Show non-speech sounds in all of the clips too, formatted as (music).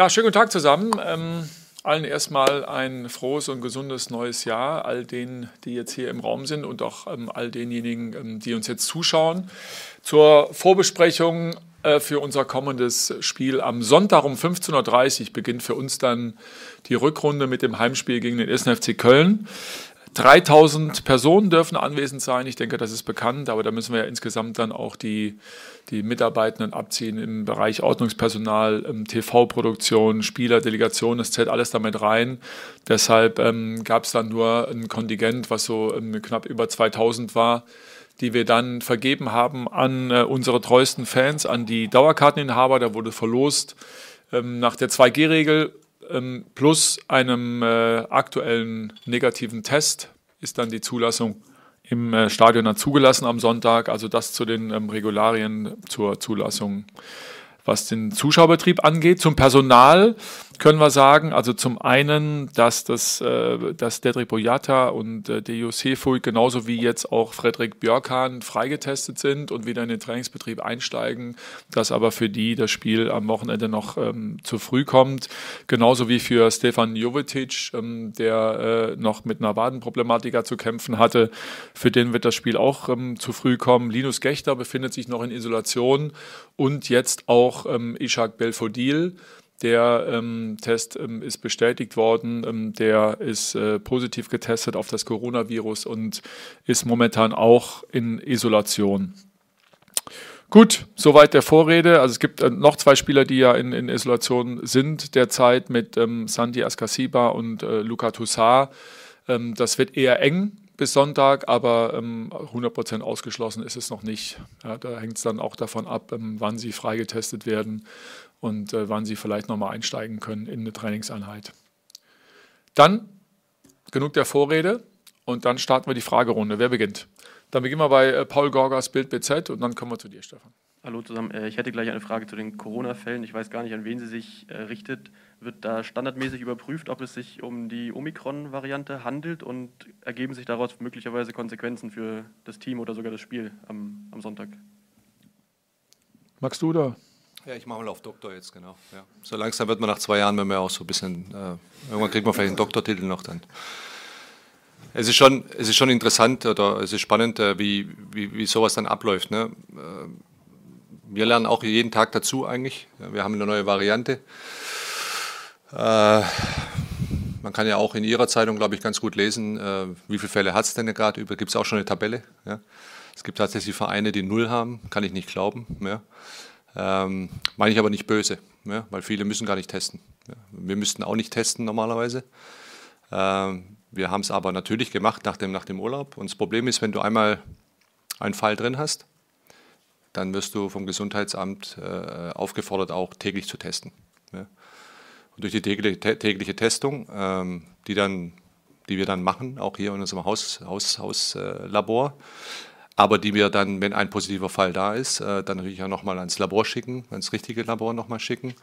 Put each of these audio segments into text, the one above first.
Ja, schönen guten Tag zusammen. Ähm, allen erstmal ein frohes und gesundes neues Jahr, all denen, die jetzt hier im Raum sind und auch ähm, all denjenigen, ähm, die uns jetzt zuschauen. Zur Vorbesprechung äh, für unser kommendes Spiel am Sonntag um 15.30 Uhr beginnt für uns dann die Rückrunde mit dem Heimspiel gegen den 1. FC Köln. 3000 Personen dürfen anwesend sein. Ich denke, das ist bekannt, aber da müssen wir ja insgesamt dann auch die, die Mitarbeitenden abziehen im Bereich Ordnungspersonal, ähm, TV-Produktion, Spieler, Delegation, das zählt alles damit rein. Deshalb ähm, gab es dann nur ein Kontingent, was so ähm, knapp über 2000 war, die wir dann vergeben haben an äh, unsere treuesten Fans, an die Dauerkarteninhaber. Da wurde verlost ähm, nach der 2G-Regel ähm, plus einem äh, aktuellen negativen Test ist dann die Zulassung im äh, Stadion dann zugelassen am Sonntag. Also das zu den ähm, Regularien zur Zulassung, was den Zuschauerbetrieb angeht. Zum Personal können wir sagen, also zum einen, dass, das, äh, dass Dedrick Boyata und äh, Dejo Sefuig genauso wie jetzt auch Frederik Björkan freigetestet sind und wieder in den Trainingsbetrieb einsteigen, dass aber für die das Spiel am Wochenende noch ähm, zu früh kommt. Genauso wie für Stefan Jovetic, ähm, der äh, noch mit einer Wadenproblematika zu kämpfen hatte. Für den wird das Spiel auch ähm, zu früh kommen. Linus Gechter befindet sich noch in Isolation und jetzt auch ähm, Ishak Belfodil der ähm, Test ähm, ist bestätigt worden. Ähm, der ist äh, positiv getestet auf das Coronavirus und ist momentan auch in Isolation. Gut, soweit der Vorrede. Also es gibt äh, noch zwei Spieler, die ja in, in Isolation sind derzeit mit ähm, Sandy Askasiba und äh, Luca Toussaint. Ähm, das wird eher eng bis Sonntag, aber ähm, 100% ausgeschlossen ist es noch nicht. Ja, da hängt es dann auch davon ab, ähm, wann sie freigetestet werden und äh, wann sie vielleicht nochmal einsteigen können in eine Trainingseinheit. Dann genug der Vorrede und dann starten wir die Fragerunde. Wer beginnt? Dann beginnen wir bei äh, Paul Gorgas Bild BZ und dann kommen wir zu dir, Stefan. Hallo zusammen. Äh, ich hätte gleich eine Frage zu den Corona-Fällen. Ich weiß gar nicht, an wen sie sich äh, richtet. Wird da standardmäßig überprüft, ob es sich um die Omikron-Variante handelt und ergeben sich daraus möglicherweise Konsequenzen für das Team oder sogar das Spiel am, am Sonntag? Magst du da? Ja, ich mache mal auf Doktor jetzt, genau. Ja. So langsam wird man nach zwei Jahren, wenn man auch so ein bisschen, äh, irgendwann kriegt man vielleicht einen Doktortitel noch dann. Es ist schon, es ist schon interessant oder es ist spannend, äh, wie, wie, wie sowas dann abläuft. Ne? Äh, wir lernen auch jeden Tag dazu eigentlich. Wir haben eine neue Variante. Äh, man kann ja auch in Ihrer Zeitung, glaube ich, ganz gut lesen, äh, wie viele Fälle hat es denn gerade über. Gibt es auch schon eine Tabelle? Ja? Es gibt tatsächlich Vereine, die null haben, kann ich nicht glauben. Ja? Ähm, meine ich aber nicht böse, ja, weil viele müssen gar nicht testen. Ja. Wir müssten auch nicht testen normalerweise. Ähm, wir haben es aber natürlich gemacht nach dem, nach dem Urlaub. Und das Problem ist, wenn du einmal einen Fall drin hast, dann wirst du vom Gesundheitsamt äh, aufgefordert, auch täglich zu testen. Ja. Und durch die tägliche, tägliche Testung, ähm, die, dann, die wir dann machen, auch hier in unserem Haus, Haus, Hauslabor, aber die wir dann, wenn ein positiver Fall da ist, äh, dann natürlich auch nochmal ans Labor schicken, ans richtige Labor nochmal schicken.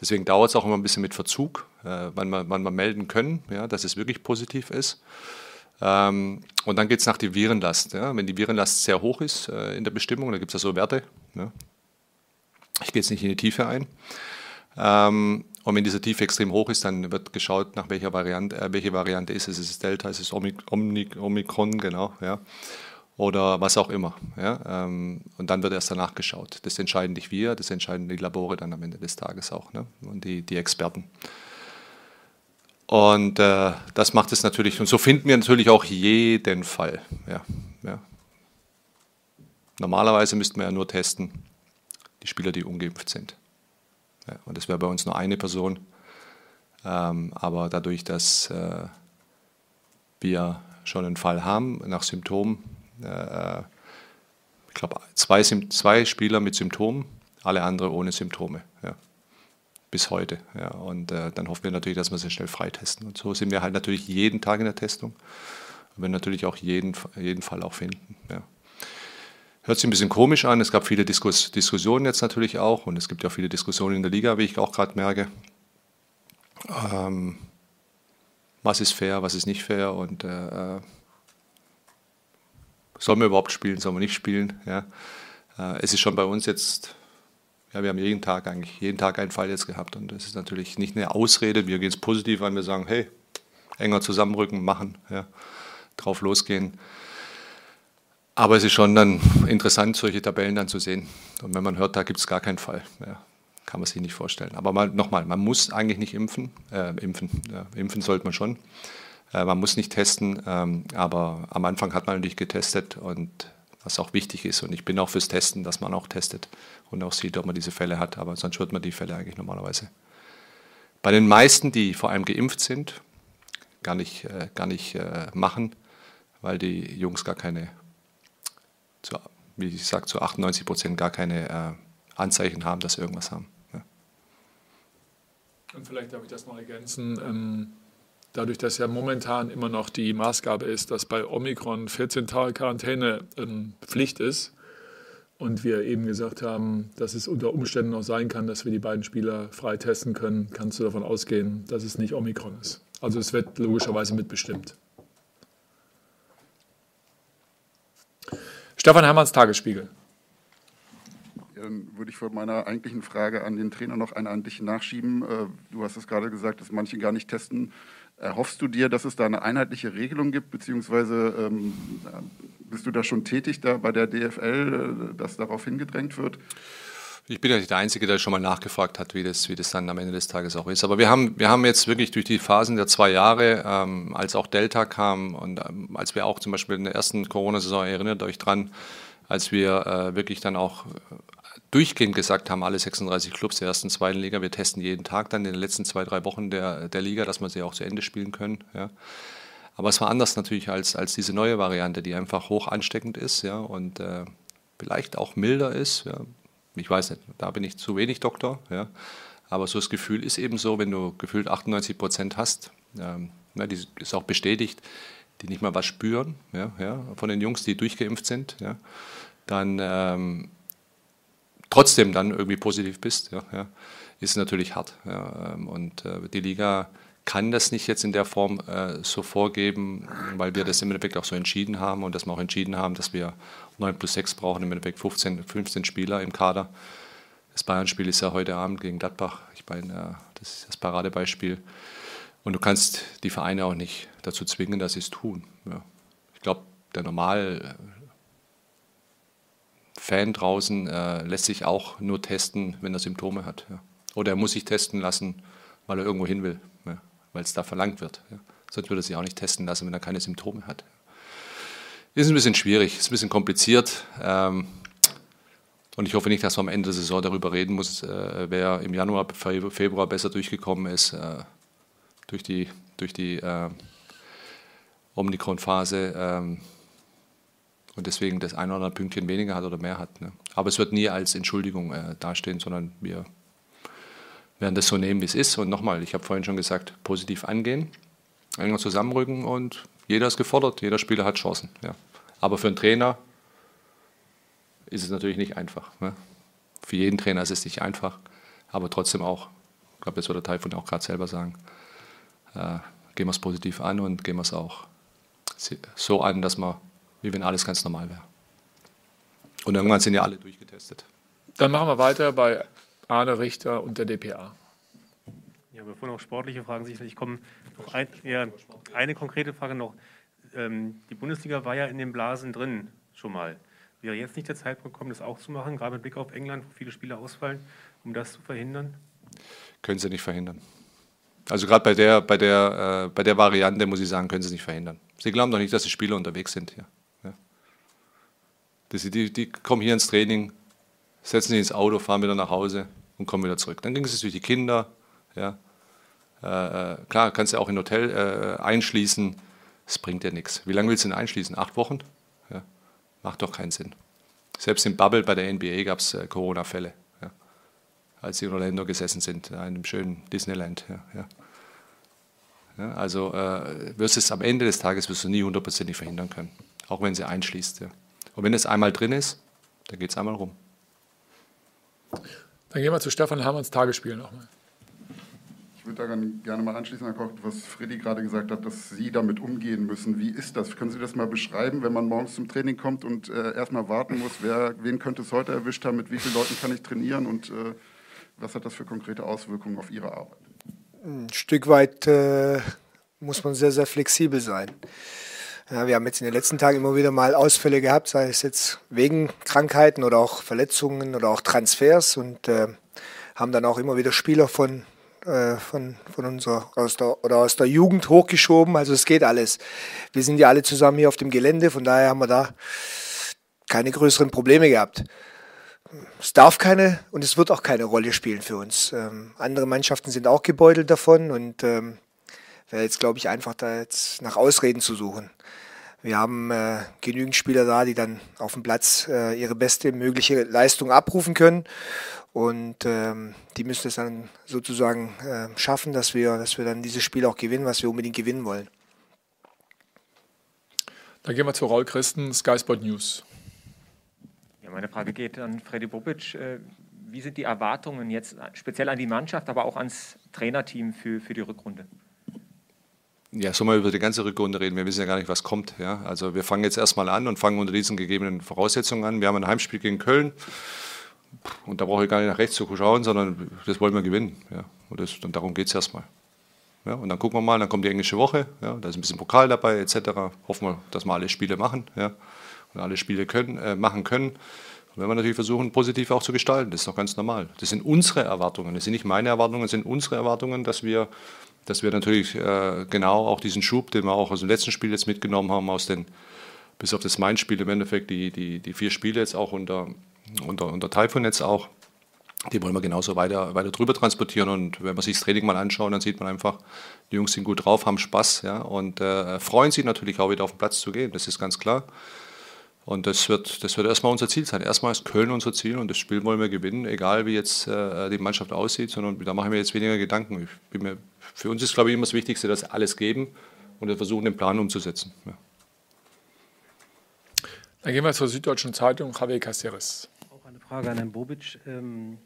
Deswegen dauert es auch immer ein bisschen mit Verzug, äh, wann, wir, wann wir melden können, ja, dass es wirklich positiv ist. Ähm, und dann geht es nach der Virenlast. Ja. Wenn die Virenlast sehr hoch ist äh, in der Bestimmung, da gibt es ja so Werte. Ja. Ich gehe jetzt nicht in die Tiefe ein. Ähm, und wenn diese Tiefe extrem hoch ist, dann wird geschaut, nach welcher Variante, welche Variante ist es. Ist es Delta, ist es Omikron, genau. Ja oder was auch immer. Ja? Ähm, und dann wird erst danach geschaut. Das entscheiden nicht wir, das entscheiden die Labore dann am Ende des Tages auch ne? und die, die Experten. Und äh, das macht es natürlich, und so finden wir natürlich auch jeden Fall. Ja, ja. Normalerweise müssten wir ja nur testen, die Spieler, die ungeimpft sind. Ja, und das wäre bei uns nur eine Person. Ähm, aber dadurch, dass äh, wir schon einen Fall haben nach Symptomen, äh, ich glaube, zwei, zwei Spieler mit Symptomen, alle anderen ohne Symptome. Ja. Bis heute. Ja. Und äh, dann hoffen wir natürlich, dass wir sie schnell freitesten. Und so sind wir halt natürlich jeden Tag in der Testung. Und wir natürlich auch jeden, jeden Fall auch finden. Ja. Hört sich ein bisschen komisch an. Es gab viele Diskus Diskussionen jetzt natürlich auch. Und es gibt ja auch viele Diskussionen in der Liga, wie ich auch gerade merke. Ähm, was ist fair, was ist nicht fair? Und äh, Sollen wir überhaupt spielen, sollen wir nicht spielen? Ja. Äh, es ist schon bei uns jetzt, Ja, wir haben jeden Tag eigentlich, jeden Tag einen Fall jetzt gehabt und das ist natürlich nicht eine Ausrede. Wir gehen es positiv an, wir sagen, hey, enger zusammenrücken, machen, ja, drauf losgehen. Aber es ist schon dann interessant, solche Tabellen dann zu sehen. Und wenn man hört, da gibt es gar keinen Fall, ja, kann man sich nicht vorstellen. Aber mal, nochmal, man muss eigentlich nicht impfen. Äh, impfen, ja, impfen sollte man schon. Äh, man muss nicht testen, ähm, aber am Anfang hat man natürlich getestet und was auch wichtig ist. Und ich bin auch fürs Testen, dass man auch testet und auch sieht, ob man diese Fälle hat. Aber sonst wird man die Fälle eigentlich normalerweise. Bei den meisten, die vor allem geimpft sind, gar nicht, äh, gar nicht äh, machen, weil die Jungs gar keine zu, wie ich sage, zu 98 Prozent gar keine äh, Anzeichen haben, dass sie irgendwas haben. Ja. Und vielleicht darf ich das noch ergänzen. Ähm, dadurch, dass ja momentan immer noch die Maßgabe ist, dass bei Omikron 14 Tage Quarantäne ähm, Pflicht ist und wir eben gesagt haben, dass es unter Umständen auch sein kann, dass wir die beiden Spieler frei testen können, kannst du davon ausgehen, dass es nicht Omikron ist. Also es wird logischerweise mitbestimmt. Stefan Hermanns Tagesspiegel. Dann würde ich von meiner eigentlichen Frage an den Trainer noch eine an dich nachschieben. Äh, du hast es gerade gesagt, dass manche gar nicht testen. Erhoffst du dir, dass es da eine einheitliche Regelung gibt, beziehungsweise ähm, bist du da schon tätig da bei der DFL, äh, dass darauf hingedrängt wird? Ich bin ja nicht der Einzige, der schon mal nachgefragt hat, wie das, wie das dann am Ende des Tages auch ist. Aber wir haben, wir haben jetzt wirklich durch die Phasen der zwei Jahre, ähm, als auch Delta kam und ähm, als wir auch zum Beispiel in der ersten Corona-Saison, erinnert euch dran, als wir äh, wirklich dann auch durchgehend gesagt haben, alle 36 Clubs der ersten, zweiten Liga, wir testen jeden Tag dann in den letzten zwei, drei Wochen der, der Liga, dass wir sie auch zu Ende spielen können. Ja. Aber es war anders natürlich als, als diese neue Variante, die einfach hoch ansteckend ist ja, und äh, vielleicht auch milder ist. Ja ich weiß nicht, da bin ich zu wenig Doktor, ja. Aber so das Gefühl ist eben so, wenn du gefühlt 98 Prozent hast, ähm, ja, die ist auch bestätigt, die nicht mal was spüren, ja, ja, von den Jungs, die durchgeimpft sind, ja, dann ähm, trotzdem dann irgendwie positiv bist, ja, ja, ist natürlich hart. Ja, ähm, und äh, die Liga kann das nicht jetzt in der Form äh, so vorgeben, weil wir das im Endeffekt auch so entschieden haben und dass wir auch entschieden haben, dass wir 9 plus 6 brauchen, im Endeffekt 15, 15 Spieler im Kader. Das Bayern-Spiel ist ja heute Abend gegen Gladbach. Ich meine, äh, das ist das Paradebeispiel. Und du kannst die Vereine auch nicht dazu zwingen, dass sie es tun. Ja. Ich glaube, der normal Fan draußen äh, lässt sich auch nur testen, wenn er Symptome hat. Ja. Oder er muss sich testen lassen, weil er irgendwo hin will weil es da verlangt wird. Ja. Sonst würde er sich auch nicht testen lassen, wenn er keine Symptome hat. Ist ein bisschen schwierig, ist ein bisschen kompliziert. Ähm, und ich hoffe nicht, dass man am Ende der Saison darüber reden muss, äh, wer im Januar, Februar besser durchgekommen ist äh, durch die, durch die äh, Omikron-Phase ähm, und deswegen das ein oder andere Pünktchen weniger hat oder mehr hat. Ne? Aber es wird nie als Entschuldigung äh, dastehen, sondern wir werden das so nehmen, wie es ist. Und nochmal, ich habe vorhin schon gesagt, positiv angehen, enger zusammenrücken und jeder ist gefordert, jeder Spieler hat Chancen. Ja. Aber für einen Trainer ist es natürlich nicht einfach. Ne? Für jeden Trainer ist es nicht einfach, aber trotzdem auch, ich glaube, das wird der Taifun auch gerade selber sagen, äh, gehen wir es positiv an und gehen wir es auch so an, dass wir, wie wenn alles ganz normal wäre. Und irgendwann sind ja alle durchgetestet. Dann machen wir weiter bei Arne Richter und der DPA. Ja, bevor noch sportliche Fragen sicherlich kommen, noch ein, ja, eine konkrete Frage noch. Ähm, die Bundesliga war ja in den Blasen drin schon mal. Wäre jetzt nicht der Zeitpunkt gekommen, das auch zu machen, gerade mit Blick auf England, wo viele Spieler ausfallen, um das zu verhindern? Können sie nicht verhindern. Also gerade bei der, bei, der, äh, bei der Variante muss ich sagen, können sie nicht verhindern. Sie glauben doch nicht, dass die Spieler unterwegs sind hier. Ja. Die, die, die kommen hier ins Training, setzen sich ins Auto, fahren wieder nach Hause, und kommen wieder zurück. Dann ging es durch die Kinder. Ja. Äh, äh, klar, kannst du auch in ein Hotel äh, einschließen. Das bringt dir nichts. Wie lange willst du denn einschließen? Acht Wochen? Ja. Macht doch keinen Sinn. Selbst im Bubble bei der NBA gab es äh, Corona-Fälle, ja. als sie in Orlando gesessen sind, in einem schönen Disneyland. Ja, ja. also äh, wirst es am Ende des Tages wirst du nie hundertprozentig verhindern können, auch wenn sie einschließt. Und wenn es einmal drin ist, dann geht es einmal rum. Dann gehen wir zu Stefan Hermanns Tagesspiel nochmal. Ich würde daran gerne mal anschließen, Herr Koch, was Freddy gerade gesagt hat, dass Sie damit umgehen müssen. Wie ist das? Können Sie das mal beschreiben, wenn man morgens zum Training kommt und äh, erstmal warten muss, wer, wen könnte es heute erwischt haben, mit wie vielen Leuten kann ich trainieren und äh, was hat das für konkrete Auswirkungen auf Ihre Arbeit? Ein Stück weit äh, muss man sehr, sehr flexibel sein. Ja, wir haben jetzt in den letzten Tagen immer wieder mal Ausfälle gehabt, sei es jetzt wegen Krankheiten oder auch Verletzungen oder auch Transfers und äh, haben dann auch immer wieder Spieler von äh, von, von unserer, aus der, oder aus der Jugend hochgeschoben. Also es geht alles. Wir sind ja alle zusammen hier auf dem Gelände, von daher haben wir da keine größeren Probleme gehabt. Es darf keine und es wird auch keine Rolle spielen für uns. Ähm, andere Mannschaften sind auch gebeutelt davon und ähm, wäre jetzt, glaube ich, einfach da jetzt nach Ausreden zu suchen. Wir haben äh, genügend Spieler da, die dann auf dem Platz äh, ihre beste mögliche Leistung abrufen können. Und ähm, die müssen es dann sozusagen äh, schaffen, dass wir, dass wir dann dieses Spiel auch gewinnen, was wir unbedingt gewinnen wollen. Dann gehen wir zu Raul Christen, Sky Sport News. Ja, meine Frage geht an Freddy Bobic. Äh, wie sind die Erwartungen jetzt speziell an die Mannschaft, aber auch ans Trainerteam für, für die Rückrunde? Ja, sollen wir über die ganze Rückrunde reden? Wir wissen ja gar nicht, was kommt. Ja? Also wir fangen jetzt erstmal an und fangen unter diesen gegebenen Voraussetzungen an. Wir haben ein Heimspiel gegen Köln. Und da brauche ich gar nicht nach rechts zu schauen, sondern das wollen wir gewinnen. Ja. Und, das, und darum geht es erstmal. Ja, und dann gucken wir mal, dann kommt die englische Woche, ja, da ist ein bisschen Pokal dabei etc. Hoffen wir, dass wir alle Spiele machen ja, und alle Spiele können, äh, machen können. Und wenn wir natürlich versuchen, positiv auch zu gestalten, das ist doch ganz normal. Das sind unsere Erwartungen, das sind nicht meine Erwartungen, das sind unsere Erwartungen, dass wir, dass wir natürlich äh, genau auch diesen Schub, den wir auch aus dem letzten Spiel jetzt mitgenommen haben, aus den, bis auf das Main-Spiel im Endeffekt, die, die, die vier Spiele jetzt auch unter unter, unter Typhoon jetzt auch. Die wollen wir genauso weiter, weiter drüber transportieren. Und wenn man sich das Training mal anschaut, dann sieht man einfach, die Jungs sind gut drauf, haben Spaß ja, und äh, freuen sich natürlich auch wieder auf den Platz zu gehen. Das ist ganz klar. Und das wird, das wird erstmal unser Ziel sein. Erstmal ist Köln unser Ziel und das Spiel wollen wir gewinnen, egal wie jetzt äh, die Mannschaft aussieht, sondern da machen wir jetzt weniger Gedanken. Mir, für uns ist, glaube ich, immer das Wichtigste, dass alles geben und wir versuchen, den Plan umzusetzen. Ja. Dann gehen wir zur Süddeutschen Zeitung, Javier Caceres. Frage an Herrn Bobic. Ähm,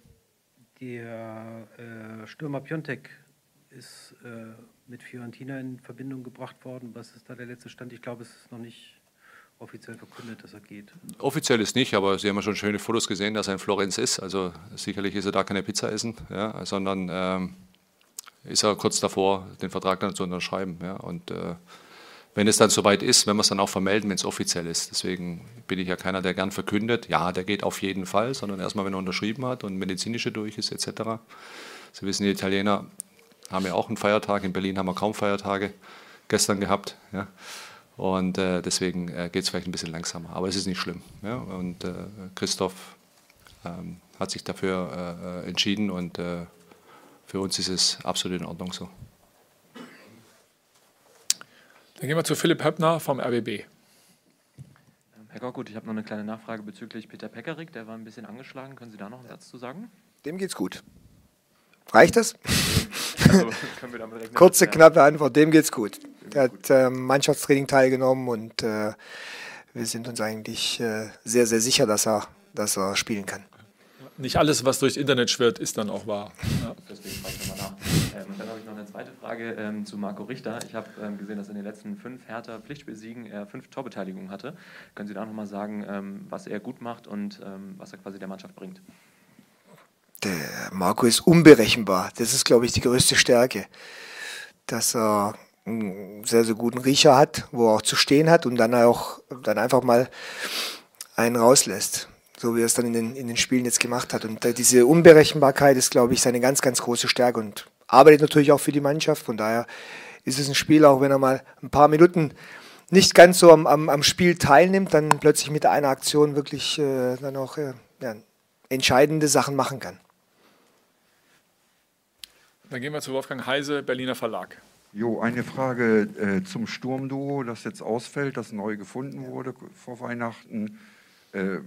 der äh, Stürmer Piontek ist äh, mit Fiorentina in Verbindung gebracht worden. Was ist da der letzte Stand? Ich glaube, es ist noch nicht offiziell verkündet, dass er geht. Offiziell ist nicht, aber Sie haben ja schon schöne Fotos gesehen, dass er in Florenz ist. Also sicherlich ist er da keine Pizza essen, ja, sondern ähm, ist er kurz davor, den Vertrag dann zu unterschreiben. Ja, und äh, wenn es dann soweit ist, wenn wir es dann auch vermelden, wenn es offiziell ist. Deswegen bin ich ja keiner, der gern verkündet, ja, der geht auf jeden Fall, sondern erstmal, wenn er unterschrieben hat und medizinische durch ist, etc. Sie wissen, die Italiener haben ja auch einen Feiertag. In Berlin haben wir kaum Feiertage gestern gehabt. Ja. Und äh, deswegen äh, geht es vielleicht ein bisschen langsamer. Aber es ist nicht schlimm. Ja. Und äh, Christoph ähm, hat sich dafür äh, entschieden und äh, für uns ist es absolut in Ordnung so. Dann gehen wir zu Philipp Höppner vom RBB. Ähm, Herr Gorgut, ich habe noch eine kleine Nachfrage bezüglich Peter Pekarik. Der war ein bisschen angeschlagen. Können Sie da noch einen Satz zu sagen? Dem geht's gut. Reicht das? (laughs) Also, Kurze, knappe Antwort. Dem geht's gut. Der hat äh, Mannschaftstraining teilgenommen und äh, wir sind uns eigentlich äh, sehr, sehr sicher, dass er, dass er spielen kann nicht alles, was durchs Internet schwirrt, ist dann auch wahr. Ja. Deswegen frage ich nochmal nach. Ähm, dann habe ich noch eine zweite Frage ähm, zu Marco Richter. Ich habe ähm, gesehen, dass in den letzten fünf Hertha Pflichtspielsiegen er fünf Torbeteiligungen hatte. Können Sie da nochmal sagen, ähm, was er gut macht und ähm, was er quasi der Mannschaft bringt? Der Marco ist unberechenbar. Das ist, glaube ich, die größte Stärke. Dass er einen sehr, sehr guten Riecher hat, wo er auch zu stehen hat und dann auch dann einfach mal einen rauslässt so wie er es dann in den, in den Spielen jetzt gemacht hat. Und diese Unberechenbarkeit ist, glaube ich, seine ganz, ganz große Stärke und arbeitet natürlich auch für die Mannschaft. Von daher ist es ein Spiel, auch wenn er mal ein paar Minuten nicht ganz so am, am, am Spiel teilnimmt, dann plötzlich mit einer Aktion wirklich äh, dann auch äh, ja, entscheidende Sachen machen kann. Dann gehen wir zu Wolfgang Heise, Berliner Verlag. Jo, eine Frage äh, zum Sturmduo, das jetzt ausfällt, das neu gefunden wurde vor Weihnachten. Äh,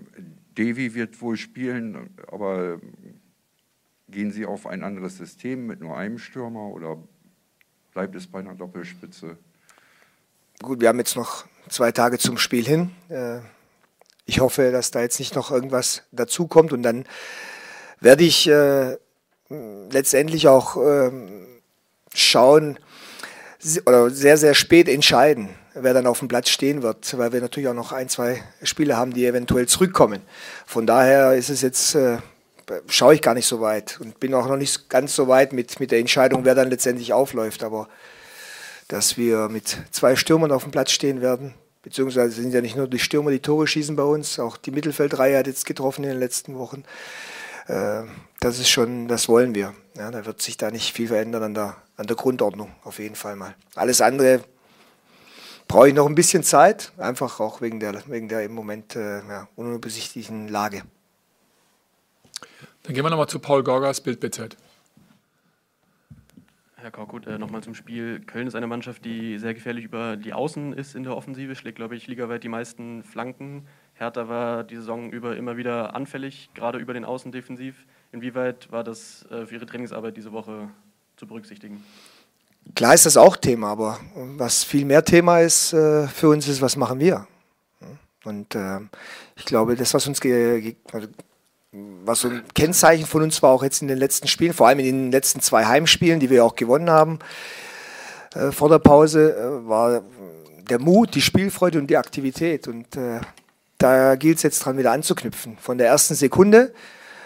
Devi wird wohl spielen, aber gehen Sie auf ein anderes System mit nur einem Stürmer oder bleibt es bei einer Doppelspitze? Gut, wir haben jetzt noch zwei Tage zum Spiel hin. Äh, ich hoffe, dass da jetzt nicht noch irgendwas dazukommt und dann werde ich äh, letztendlich auch ähm, schauen oder sehr, sehr spät entscheiden, wer dann auf dem Platz stehen wird, weil wir natürlich auch noch ein, zwei Spieler haben, die eventuell zurückkommen. Von daher ist es jetzt, äh, schaue ich gar nicht so weit und bin auch noch nicht ganz so weit mit, mit der Entscheidung, wer dann letztendlich aufläuft. Aber dass wir mit zwei Stürmern auf dem Platz stehen werden, beziehungsweise sind ja nicht nur die Stürmer, die Tore schießen bei uns, auch die Mittelfeldreihe hat jetzt getroffen in den letzten Wochen. Äh, das ist schon, das wollen wir. Ja, da wird sich da nicht viel verändern an der, an der Grundordnung, auf jeden Fall mal. Alles andere brauche ich noch ein bisschen Zeit, einfach auch wegen der, wegen der im Moment äh, ja, unübersichtlichen Lage. Dann gehen wir nochmal zu Paul Gorgas, Bild BZ. Herr Korkut, äh, nochmal zum Spiel. Köln ist eine Mannschaft, die sehr gefährlich über die Außen ist in der Offensive, schlägt, glaube ich, ligaweit die meisten Flanken. Hertha war die Saison über immer wieder anfällig, gerade über den Außen defensiv. Inwieweit war das äh, für Ihre Trainingsarbeit diese Woche zu berücksichtigen? Klar ist das auch Thema, aber was viel mehr Thema ist äh, für uns ist, was machen wir? Und äh, ich glaube, das, was uns also, was so ein Kennzeichen von uns war, auch jetzt in den letzten Spielen, vor allem in den letzten zwei Heimspielen, die wir auch gewonnen haben, vor der Pause, war der Mut, die Spielfreude und die Aktivität. Und äh, da gilt es jetzt dran, wieder anzuknüpfen. Von der ersten Sekunde.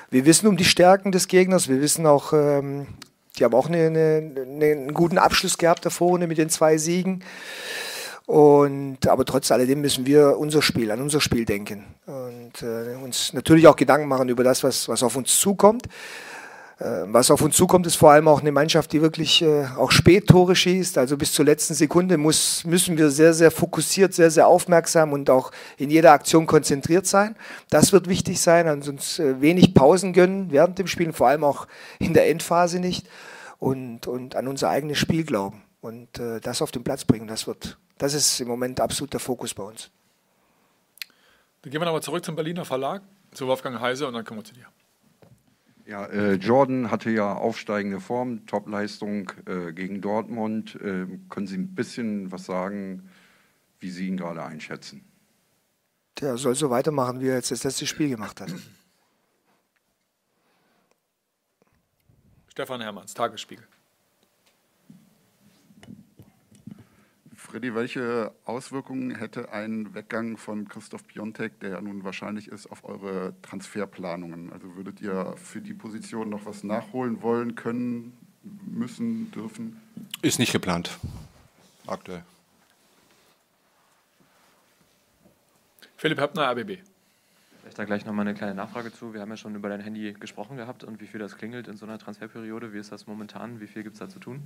Wir wissen um die Stärken des Gegners. Wir wissen auch, ähm, die haben auch eine, eine, einen guten Abschluss gehabt da vorne mit den zwei Siegen. Und, aber trotz alledem müssen wir unser Spiel, an unser Spiel denken und äh, uns natürlich auch Gedanken machen über das, was, was auf uns zukommt. Äh, was auf uns zukommt, ist vor allem auch eine Mannschaft, die wirklich äh, auch Spättore schießt. Also bis zur letzten Sekunde muss, müssen wir sehr, sehr fokussiert, sehr, sehr aufmerksam und auch in jeder Aktion konzentriert sein. Das wird wichtig sein, an uns äh, wenig Pausen gönnen während dem Spielen, vor allem auch in der Endphase nicht. Und, und an unser eigenes Spiel glauben und das auf den Platz bringen. Das, wird, das ist im Moment absolut der Fokus bei uns. Dann gehen wir nochmal zurück zum Berliner Verlag, zu Wolfgang Heise und dann kommen wir zu dir. Ja, äh, Jordan hatte ja aufsteigende Form, Topleistung äh, gegen Dortmund. Äh, können Sie ein bisschen was sagen, wie Sie ihn gerade einschätzen? Der soll so weitermachen, wie er jetzt das letzte Spiel gemacht hat. Stefan Hermanns, Tagesspiegel. Freddy, welche Auswirkungen hätte ein Weggang von Christoph Piontek, der ja nun wahrscheinlich ist, auf eure Transferplanungen? Also würdet ihr für die Position noch was nachholen wollen, können, müssen, dürfen? Ist nicht geplant, aktuell. Philipp Höppner, ABB. Vielleicht da gleich nochmal eine kleine Nachfrage zu. Wir haben ja schon über dein Handy gesprochen gehabt und wie viel das klingelt in so einer Transferperiode. Wie ist das momentan? Wie viel gibt es da zu tun?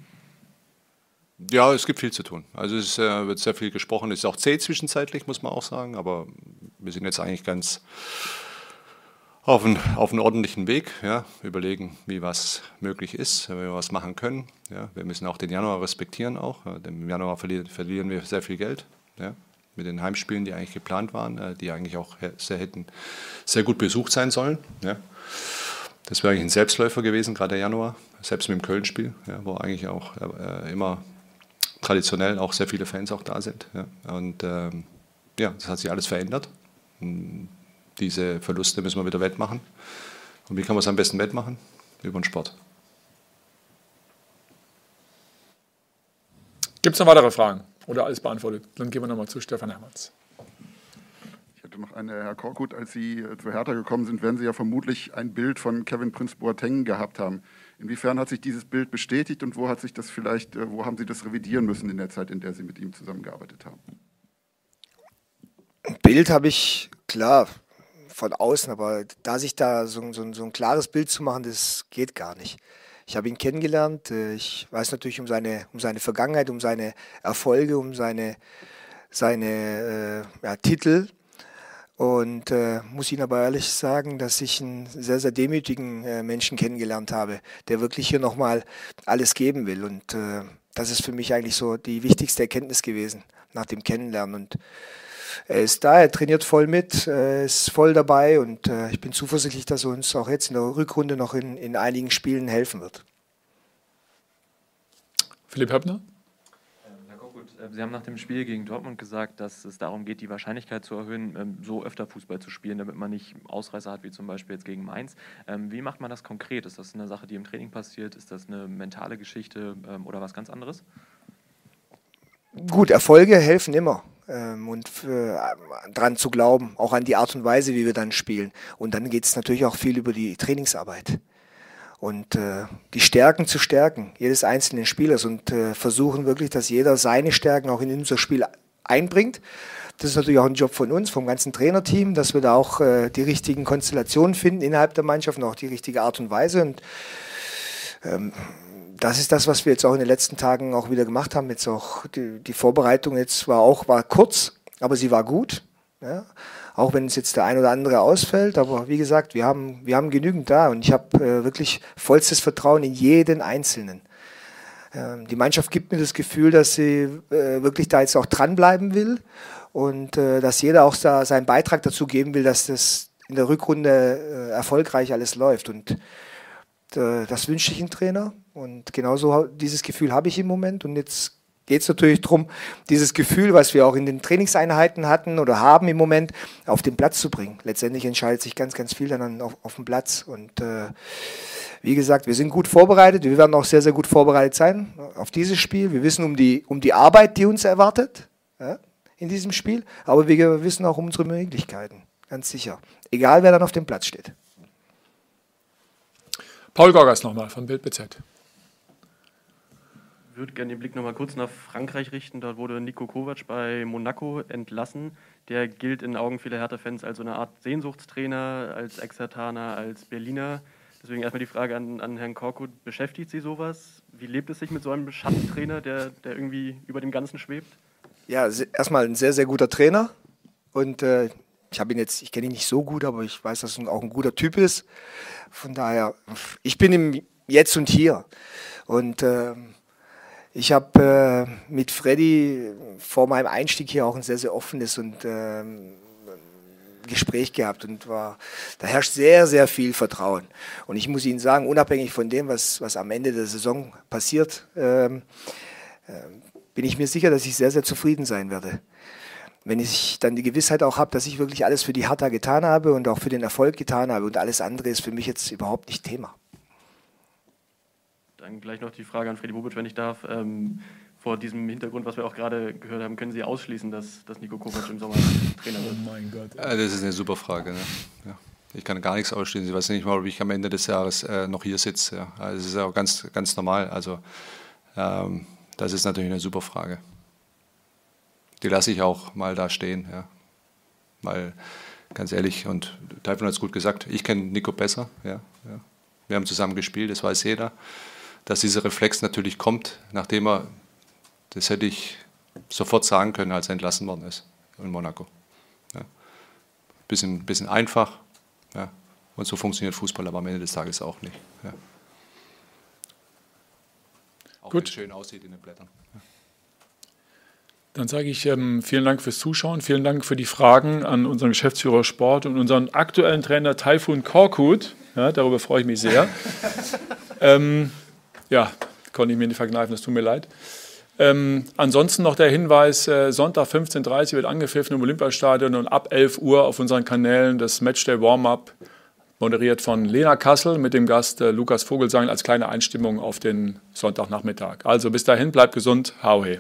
Ja, es gibt viel zu tun. Also es äh, wird sehr viel gesprochen. Es ist auch zäh zwischenzeitlich, muss man auch sagen. Aber wir sind jetzt eigentlich ganz auf, ein, auf einem ordentlichen Weg. Ja. Überlegen, wie was möglich ist, wenn wir was machen können. Ja. Wir müssen auch den Januar respektieren. Auch. Im Januar verlieren, verlieren wir sehr viel Geld. Ja. Mit den Heimspielen, die eigentlich geplant waren, äh, die eigentlich auch sehr, hätten sehr gut besucht sein sollen. Ja. Das wäre eigentlich ein Selbstläufer gewesen, gerade der Januar, selbst mit dem Köln-Spiel, ja, wo eigentlich auch äh, immer traditionell auch sehr viele Fans auch da sind. Ja. Und ähm, ja, das hat sich alles verändert. Und diese Verluste müssen wir wieder wettmachen. Und wie kann man es am besten wettmachen? Über den Sport. Gibt es noch weitere Fragen oder alles beantwortet? Dann gehen wir nochmal zu Stefan Hermanns. Ich hätte noch eine, Herr Korkut, als Sie zu Hertha gekommen sind, werden Sie ja vermutlich ein Bild von Kevin Prince Boateng gehabt haben. Inwiefern hat sich dieses Bild bestätigt und wo hat sich das vielleicht, äh, wo haben Sie das revidieren müssen in der Zeit, in der Sie mit ihm zusammengearbeitet haben? Bild habe ich, klar, von außen, aber da sich da so, so, so ein klares Bild zu machen, das geht gar nicht. Ich habe ihn kennengelernt. Äh, ich weiß natürlich um seine, um seine Vergangenheit, um seine Erfolge, um seine, seine äh, ja, Titel. Und äh, muss Ihnen aber ehrlich sagen, dass ich einen sehr, sehr demütigen äh, Menschen kennengelernt habe, der wirklich hier nochmal alles geben will. Und äh, das ist für mich eigentlich so die wichtigste Erkenntnis gewesen nach dem Kennenlernen. Und er ist da, er trainiert voll mit, er ist voll dabei und äh, ich bin zuversichtlich, dass er uns auch jetzt in der Rückrunde noch in, in einigen Spielen helfen wird. Philipp Höppner? Sie haben nach dem Spiel gegen Dortmund gesagt, dass es darum geht, die Wahrscheinlichkeit zu erhöhen, ähm, so öfter Fußball zu spielen, damit man nicht Ausreißer hat, wie zum Beispiel jetzt gegen Mainz. Ähm, wie macht man das konkret? Ist das eine Sache, die im Training passiert? Ist das eine mentale Geschichte ähm, oder was ganz anderes? Gut, Erfolge helfen immer. und dran zu glauben, auch an die Art und Weise, wie wir dann spielen. Und dann geht es natürlich auch viel über die Trainingsarbeit und äh, die Stärken zu stärken, jedes einzelnen Spielers und äh, versuchen wirklich, dass jeder seine Stärken auch in unser Spiel einbringt. Das ist natürlich auch ein Job von uns, vom ganzen Trainerteam, dass wir da auch äh, die richtigen Konstellationen finden innerhalb der Mannschaft und auch die richtige Art und Weise. Und ähm, das ist das, was wir jetzt auch in den letzten Tagen auch wieder gemacht haben. Jetzt auch die, die Vorbereitung jetzt war auch war kurz, aber sie war gut. Ja auch wenn es jetzt der ein oder andere ausfällt. Aber wie gesagt, wir haben, wir haben genügend da und ich habe äh, wirklich vollstes Vertrauen in jeden Einzelnen. Ähm, die Mannschaft gibt mir das Gefühl, dass sie äh, wirklich da jetzt auch dranbleiben will und äh, dass jeder auch da seinen Beitrag dazu geben will, dass das in der Rückrunde äh, erfolgreich alles läuft. Und äh, das wünsche ich dem Trainer. Und genauso dieses Gefühl habe ich im Moment. Und jetzt geht es natürlich darum, dieses Gefühl, was wir auch in den Trainingseinheiten hatten oder haben im Moment, auf den Platz zu bringen. Letztendlich entscheidet sich ganz, ganz viel dann auf, auf dem Platz. Und äh, wie gesagt, wir sind gut vorbereitet. Wir werden auch sehr, sehr gut vorbereitet sein auf dieses Spiel. Wir wissen um die, um die Arbeit, die uns erwartet ja, in diesem Spiel. Aber wir wissen auch um unsere Möglichkeiten, ganz sicher. Egal, wer dann auf dem Platz steht. Paul Gorgas nochmal von Bild BZ würde gerne den Blick noch mal kurz nach Frankreich richten. Dort wurde Nico Kovac bei Monaco entlassen. Der gilt in Augen vieler Hertha-Fans als so eine Art Sehnsuchtstrainer, als Exertaner, als Berliner. Deswegen erstmal die Frage an, an Herrn Korkut, beschäftigt Sie sowas? Wie lebt es sich mit so einem Schattentrainer, der, der irgendwie über dem Ganzen schwebt? Ja, erstmal ein sehr, sehr guter Trainer. Und äh, ich habe ihn jetzt, ich kenne ihn nicht so gut, aber ich weiß, dass er auch ein guter Typ ist. Von daher, ich bin im Jetzt und Hier. Und äh, ich habe äh, mit Freddy vor meinem Einstieg hier auch ein sehr, sehr offenes und ähm, Gespräch gehabt und war, da herrscht sehr, sehr viel Vertrauen. Und ich muss Ihnen sagen, unabhängig von dem, was, was am Ende der Saison passiert, ähm, äh, bin ich mir sicher, dass ich sehr, sehr zufrieden sein werde. Wenn ich dann die Gewissheit auch habe, dass ich wirklich alles für die Hertha getan habe und auch für den Erfolg getan habe und alles andere ist für mich jetzt überhaupt nicht Thema. Dann gleich noch die Frage an Freddy Bobic, wenn ich darf. Ähm, vor diesem Hintergrund, was wir auch gerade gehört haben, können Sie ausschließen, dass, dass Nico Kovac im Sommer Trainer wird? Oh mein Gott. Ja, das ist eine super Frage. Ne? Ja. Ich kann gar nichts ausschließen. Ich weiß nicht mal, ob ich am Ende des Jahres äh, noch hier sitze. Ja. Also das ist auch ganz, ganz normal. Also ähm, das ist natürlich eine super Frage. Die lasse ich auch mal da stehen. Ja. Weil, ganz ehrlich, und Teufel hat es gut gesagt, ich kenne Nico besser. Ja, ja. Wir haben zusammen gespielt, das weiß jeder dass dieser Reflex natürlich kommt, nachdem er, das hätte ich sofort sagen können, als er entlassen worden ist in Monaco. Ja. Bisschen, bisschen einfach. Ja. Und so funktioniert Fußball aber am Ende des Tages auch nicht. Ja. Auch Gut. schön aussieht in den Blättern. Dann sage ich ähm, vielen Dank fürs Zuschauen, vielen Dank für die Fragen an unseren Geschäftsführer Sport und unseren aktuellen Trainer Taifun Korkut. Ja, darüber freue ich mich sehr. (laughs) ähm, ja, konnte ich mir nicht verkneifen, das tut mir leid. Ähm, ansonsten noch der Hinweis, äh, Sonntag 15.30 Uhr wird angepfiffen im Olympiastadion und ab 11 Uhr auf unseren Kanälen das Matchday Warm-Up, moderiert von Lena Kassel mit dem Gast äh, Lukas Vogelsang als kleine Einstimmung auf den Sonntagnachmittag. Also bis dahin, bleibt gesund, hau he.